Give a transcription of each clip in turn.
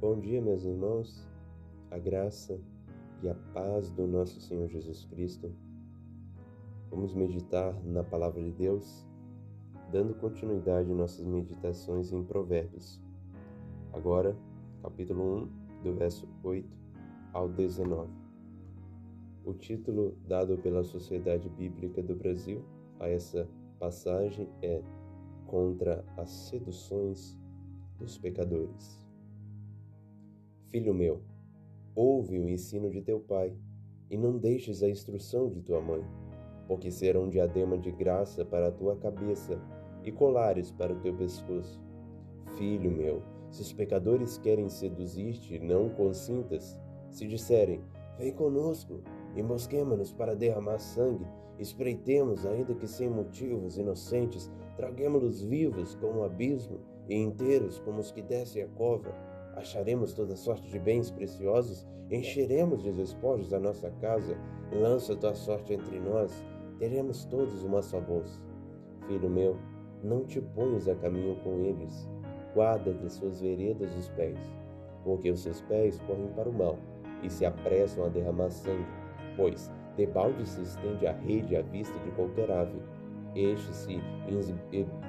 Bom dia, meus irmãos. A graça e a paz do nosso Senhor Jesus Cristo. Vamos meditar na palavra de Deus, dando continuidade nossas meditações em Provérbios. Agora, capítulo 1, do verso 8 ao 19. O título dado pela Sociedade Bíblica do Brasil a essa passagem é Contra as seduções dos pecadores. Filho meu, ouve o ensino de teu pai, e não deixes a instrução de tua mãe, porque serão diadema de graça para a tua cabeça e colares para o teu pescoço. Filho meu, se os pecadores querem seduzir-te, não consintas. Se disserem, vem conosco, embosquemo-nos para derramar sangue, espreitemos, ainda que sem motivos inocentes, traguemos-los vivos como o abismo e inteiros como os que descem a cova acharemos toda sorte de bens preciosos, encheremos de despojos a nossa casa, lança tua sorte entre nós, teremos todos uma só bolsa. Filho meu, não te ponhas a caminho com eles, guarda de suas veredas os pés, porque os seus pés correm para o mal e se apressam a derramar sangue, pois debalde se estende a rede à vista de qualquer ave. Estes se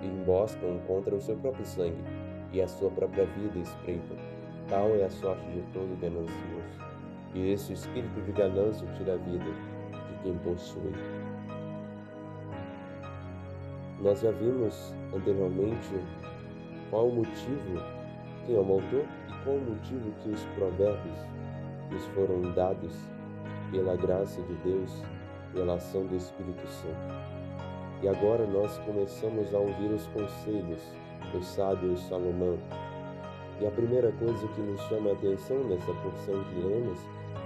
emboscam contra o seu próprio sangue e a sua própria vida espreitam. Tal é a sorte de todo ganancioso, e esse espírito de ganância tira a vida de quem possui. Nós já vimos anteriormente qual o motivo, quem é o autor e qual o motivo que os provérbios nos foram dados pela graça de Deus, pela ação do Espírito Santo. E agora nós começamos a ouvir os conselhos do sábio Salomão, e a primeira coisa que nos chama a atenção nessa porção que lemos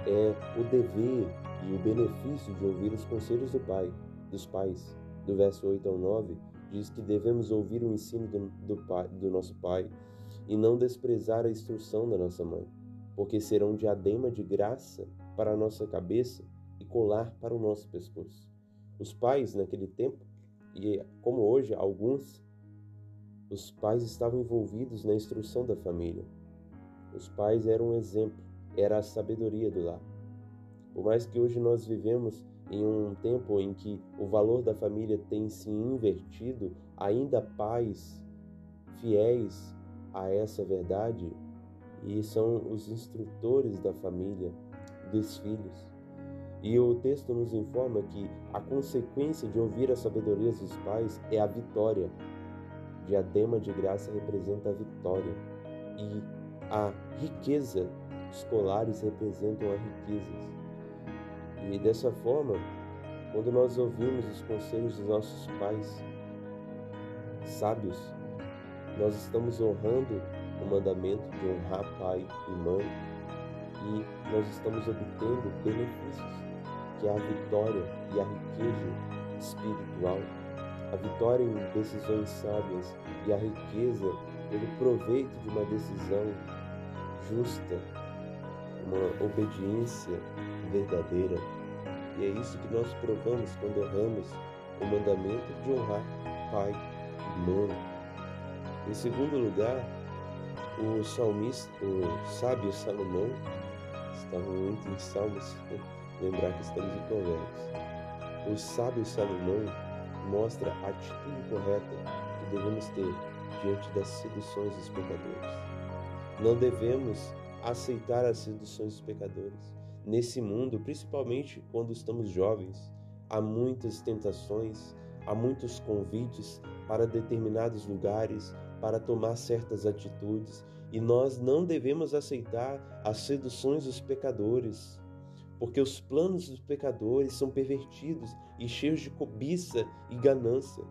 é o dever e o benefício de ouvir os conselhos do pai, dos pais. Do verso 8 ao 9, diz que devemos ouvir o ensino do, do, pai, do nosso pai e não desprezar a instrução da nossa mãe, porque serão diadema de graça para a nossa cabeça e colar para o nosso pescoço. Os pais naquele tempo, e como hoje alguns os pais estavam envolvidos na instrução da família. Os pais eram um exemplo, era a sabedoria do lar. Por mais que hoje nós vivemos em um tempo em que o valor da família tem se invertido, ainda pais fiéis a essa verdade e são os instrutores da família, dos filhos. E o texto nos informa que a consequência de ouvir a sabedoria dos pais é a vitória, Diadema de graça representa a vitória e a riqueza. Os colares representam a riquezas. E dessa forma, quando nós ouvimos os conselhos dos nossos pais sábios, nós estamos honrando o mandamento de honrar pai e mãe e nós estamos obtendo benefícios, que é a vitória e a riqueza espiritual a vitória em decisões sábias e a riqueza pelo proveito de uma decisão justa, uma obediência verdadeira. E é isso que nós provamos quando honramos o mandamento de honrar pai e mãe. Em segundo lugar, o salmista, o sábio Salomão, estava muito em Salmos, lembrar que estamos em Provérbios. O sábio Salomão mostra a atitude correta que devemos ter diante das seduções dos pecadores. Não devemos aceitar as seduções dos pecadores. Nesse mundo, principalmente quando estamos jovens, há muitas tentações, há muitos convites para determinados lugares, para tomar certas atitudes, e nós não devemos aceitar as seduções dos pecadores porque os planos dos pecadores são pervertidos e cheios de cobiça e ganância.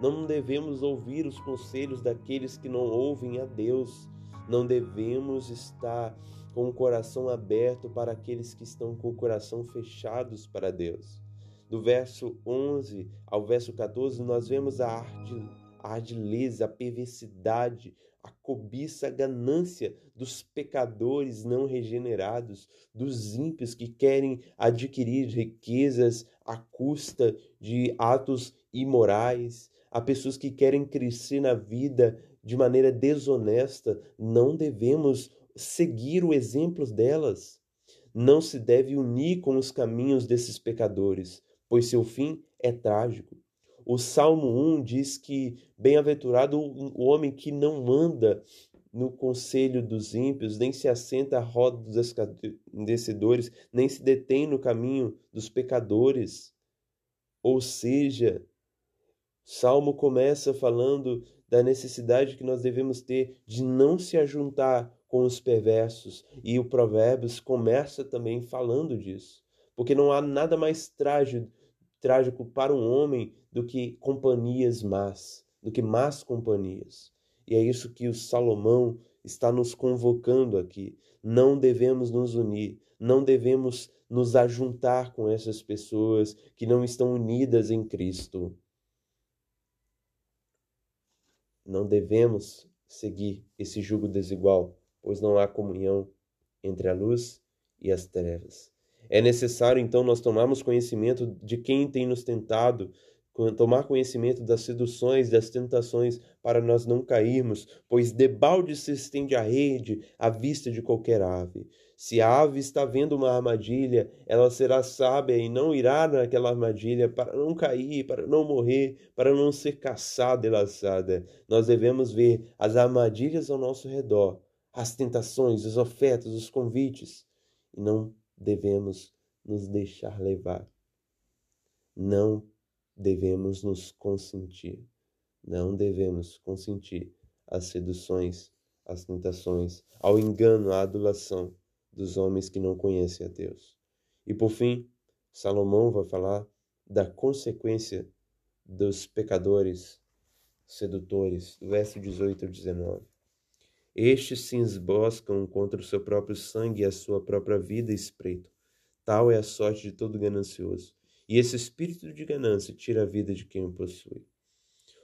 Não devemos ouvir os conselhos daqueles que não ouvem a Deus. Não devemos estar com o coração aberto para aqueles que estão com o coração fechados para Deus. Do verso 11 ao verso 14, nós vemos a arte, a ardileza, a perversidade, a cobiça, a ganância dos pecadores não regenerados, dos ímpios que querem adquirir riquezas à custa de atos imorais, a pessoas que querem crescer na vida de maneira desonesta. Não devemos seguir o exemplo delas. Não se deve unir com os caminhos desses pecadores, pois seu fim é trágico. O Salmo 1 diz que bem-aventurado o homem que não anda no conselho dos ímpios, nem se assenta à roda dos escarnecedores, nem se detém no caminho dos pecadores. Ou seja, Salmo começa falando da necessidade que nós devemos ter de não se ajuntar com os perversos, e o Provérbios começa também falando disso, porque não há nada mais trágico, trágico para um homem do que companhias más, do que más companhias. E é isso que o Salomão está nos convocando aqui. Não devemos nos unir, não devemos nos ajuntar com essas pessoas que não estão unidas em Cristo. Não devemos seguir esse jugo desigual, pois não há comunhão entre a luz e as trevas. É necessário então nós tomarmos conhecimento de quem tem nos tentado, tomar conhecimento das seduções, das tentações, para nós não cairmos, pois debalde se estende a rede à vista de qualquer ave. Se a ave está vendo uma armadilha, ela será sábia e não irá naquela armadilha para não cair, para não morrer, para não ser caçada e laçada. Nós devemos ver as armadilhas ao nosso redor, as tentações, as ofertas, os convites, e não devemos nos deixar levar. Não devemos nos consentir. Não devemos consentir às seduções, às tentações, ao engano, à adulação dos homens que não conhecem a Deus. E por fim, Salomão vai falar da consequência dos pecadores sedutores, verso 18 ao 19. Estes se esboscam contra o seu próprio sangue e a sua própria vida espreitam. Tal é a sorte de todo ganancioso. E esse espírito de ganância tira a vida de quem o possui.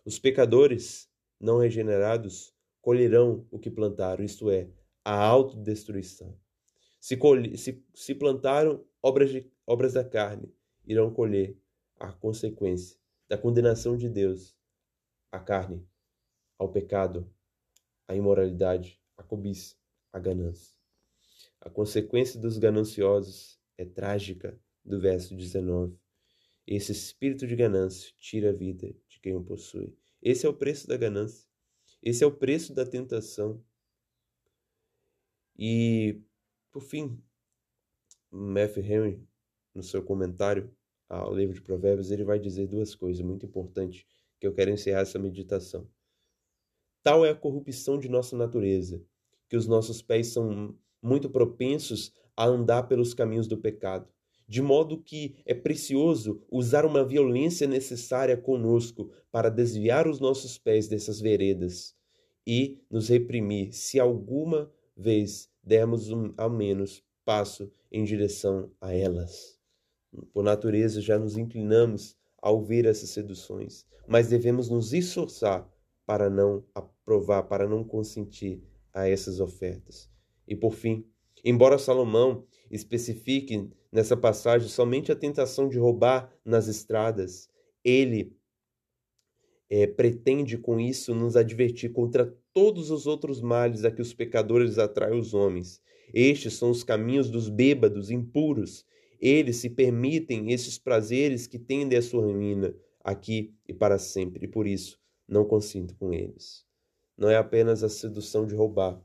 Os pecadores não regenerados colherão o que plantaram, isto é, a autodestruição. Se, colhe, se, se plantaram obras, de, obras da carne, irão colher a consequência da condenação de Deus à carne, ao pecado, à imoralidade, à cobiça, à ganância. A consequência dos gananciosos é trágica, do verso 19. Esse espírito de ganância tira a vida de quem o possui. Esse é o preço da ganância. Esse é o preço da tentação. E, por fim, Matthew Henry, no seu comentário ao livro de Provérbios, ele vai dizer duas coisas muito importantes que eu quero encerrar essa meditação. Tal é a corrupção de nossa natureza, que os nossos pés são muito propensos a andar pelos caminhos do pecado de modo que é precioso usar uma violência necessária conosco para desviar os nossos pés dessas veredas e nos reprimir se alguma vez dermos um, ao menos passo em direção a elas. Por natureza já nos inclinamos a ouvir essas seduções, mas devemos nos esforçar para não aprovar, para não consentir a essas ofertas. E por fim, embora Salomão especifique nessa passagem somente a tentação de roubar nas estradas. Ele é, pretende com isso nos advertir contra todos os outros males a que os pecadores atraem os homens. Estes são os caminhos dos bêbados, impuros. Eles se permitem esses prazeres que tendem à sua ruína, aqui e para sempre, e por isso não consinto com eles. Não é apenas a sedução de roubar,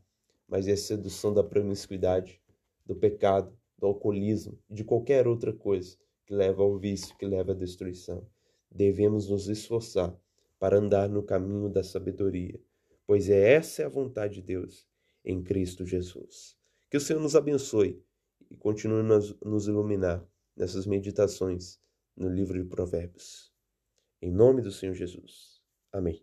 mas é a sedução da promiscuidade, do pecado, do alcoolismo e de qualquer outra coisa que leva ao vício, que leva à destruição. Devemos nos esforçar para andar no caminho da sabedoria, pois é essa a vontade de Deus em Cristo Jesus. Que o Senhor nos abençoe e continue nos, nos iluminar nessas meditações no livro de Provérbios. Em nome do Senhor Jesus. Amém.